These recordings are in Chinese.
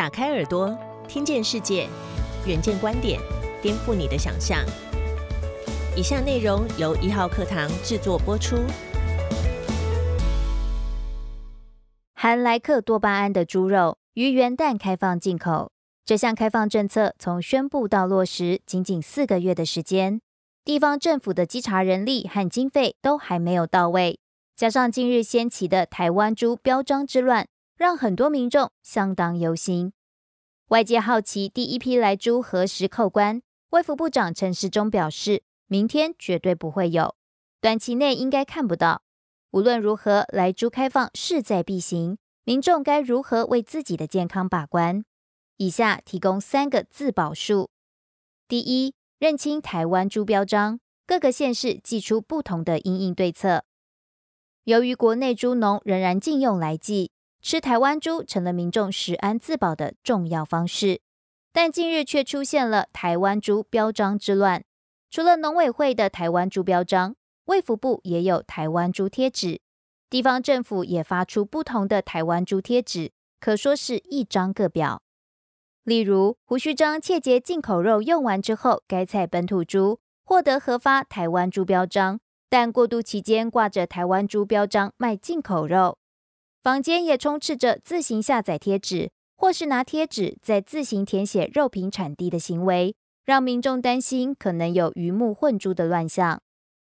打开耳朵，听见世界，远见观点，颠覆你的想象。以下内容由一号课堂制作播出。含莱克多巴胺的猪肉于元旦开放进口，这项开放政策从宣布到落实仅仅四个月的时间，地方政府的稽查人力和经费都还没有到位，加上近日掀起的台湾猪标章之乱。让很多民众相当忧心，外界好奇第一批来猪何时扣关。卫福部长陈时中表示，明天绝对不会有，短期内应该看不到。无论如何，来猪开放势在必行，民众该如何为自己的健康把关？以下提供三个自保术：第一，认清台湾猪标章，各个县市寄出不同的应应对策。由于国内猪农仍然禁用来剂。吃台湾猪成了民众食安自保的重要方式，但近日却出现了台湾猪标章之乱。除了农委会的台湾猪标章，卫福部也有台湾猪贴纸，地方政府也发出不同的台湾猪贴纸，可说是一张个表。例如，胡须章切结进口肉用完之后，该采本土猪获得核发台湾猪标章，但过渡期间挂着台湾猪标章卖进口肉。坊间也充斥着自行下载贴纸，或是拿贴纸在自行填写肉品产地的行为，让民众担心可能有鱼目混珠的乱象。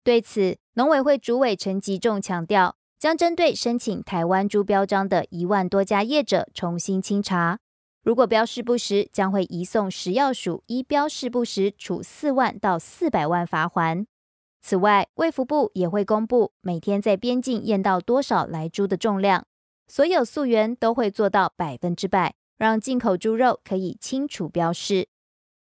对此，农委会主委陈吉仲强调，将针对申请台湾猪标章的一万多家业者重新清查，如果标示不实，将会移送食药署依标示不实处四万到四百万罚款。此外，卫福部也会公布每天在边境验到多少来猪的重量。所有溯源都会做到百分之百，让进口猪肉可以清楚标示。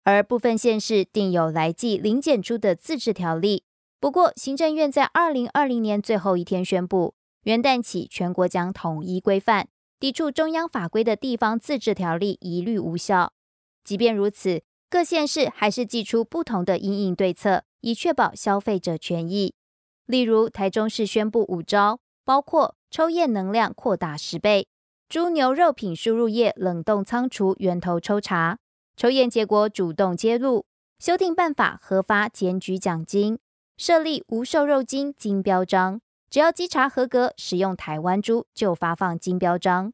而部分县市定有来记零检出的自治条例。不过，行政院在二零二零年最后一天宣布，元旦起全国将统一规范，抵触中央法规的地方自治条例一律无效。即便如此，各县市还是寄出不同的应应对策，以确保消费者权益。例如，台中市宣布五招，包括。抽验能量扩大十倍，猪牛肉品输入业冷冻仓储源头抽查，抽验结果主动揭露，修订办法核发检举奖金，设立无瘦肉精金标章，只要稽查合格，使用台湾猪就发放金标章。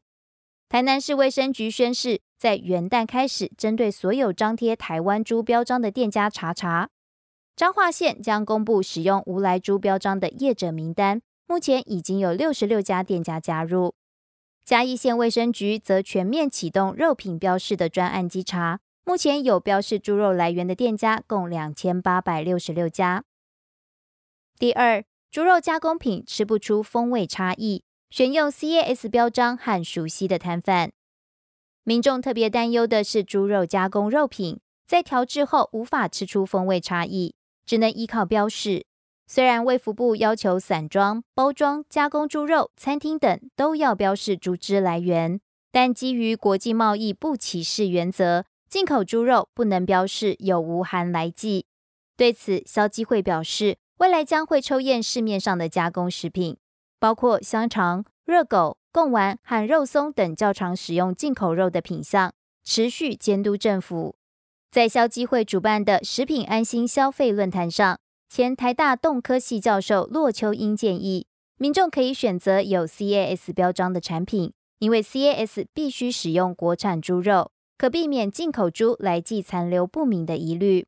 台南市卫生局宣誓，在元旦开始，针对所有张贴台湾猪标章的店家查查。彰化县将公布使用无来猪标章的业者名单。目前已经有六十六家店家加入，嘉义县卫生局则全面启动肉品标示的专案稽查。目前有标示猪肉来源的店家共两千八百六十六家。第二，猪肉加工品吃不出风味差异，选用 CAS 标章和熟悉的摊贩。民众特别担忧的是，猪肉加工肉品在调制后无法吃出风味差异，只能依靠标示。虽然卫福部要求散装、包装、加工猪肉、餐厅等都要标示猪脂来源，但基于国际贸易不歧视原则，进口猪肉不能标示有无含来剂。对此，消基会表示，未来将会抽验市面上的加工食品，包括香肠、热狗、贡丸和肉松等较常使用进口肉的品项，持续监督政府。在消基会主办的食品安心消费论坛上。前台大动科系教授骆秋英建议，民众可以选择有 CAS 标章的产品，因为 CAS 必须使用国产猪肉，可避免进口猪来记残留不明的疑虑。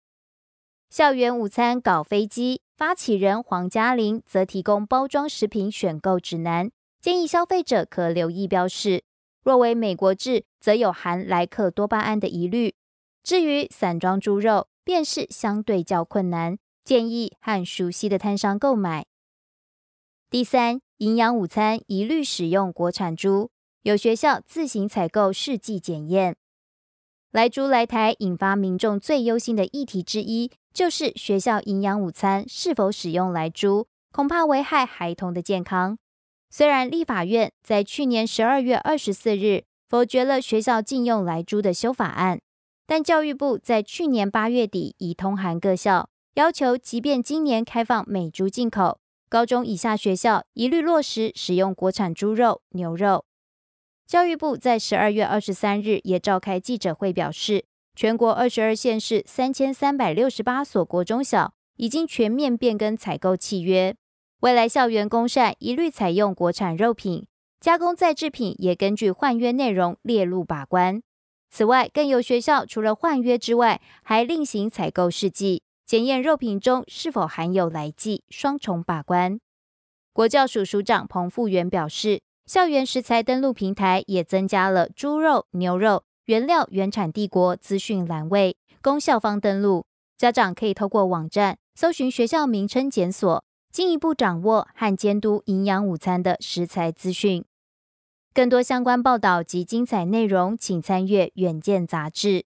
校园午餐搞飞机发起人黄嘉玲则提供包装食品选购指南，建议消费者可留意标示，若为美国制，则有含莱克多巴胺的疑虑。至于散装猪肉，便是相对较困难。建议和熟悉的摊商购买。第三，营养午餐一律使用国产猪，有学校自行采购试剂检验。来猪来台，引发民众最忧心的议题之一，就是学校营养午餐是否使用来猪，恐怕危害孩童的健康。虽然立法院在去年十二月二十四日否决了学校禁用来猪的修法案，但教育部在去年八月底已通函各校。要求，即便今年开放美猪进口，高中以下学校一律落实使用国产猪肉、牛肉。教育部在十二月二十三日也召开记者会，表示全国二十二县市三千三百六十八所国中小已经全面变更采购契约，未来校园公膳一律采用国产肉品，加工再制品也根据换约内容列入把关。此外，更有学校除了换约之外，还另行采购试剂，检验肉品中是否含有来剂，双重把关。国教署署长彭富元表示。校园食材登录平台也增加了猪肉、牛肉原料原产地国资讯栏位，供校方登录。家长可以透过网站搜寻学校名称检索，进一步掌握和监督营养午餐的食材资讯。更多相关报道及精彩内容，请参阅《远见》杂志。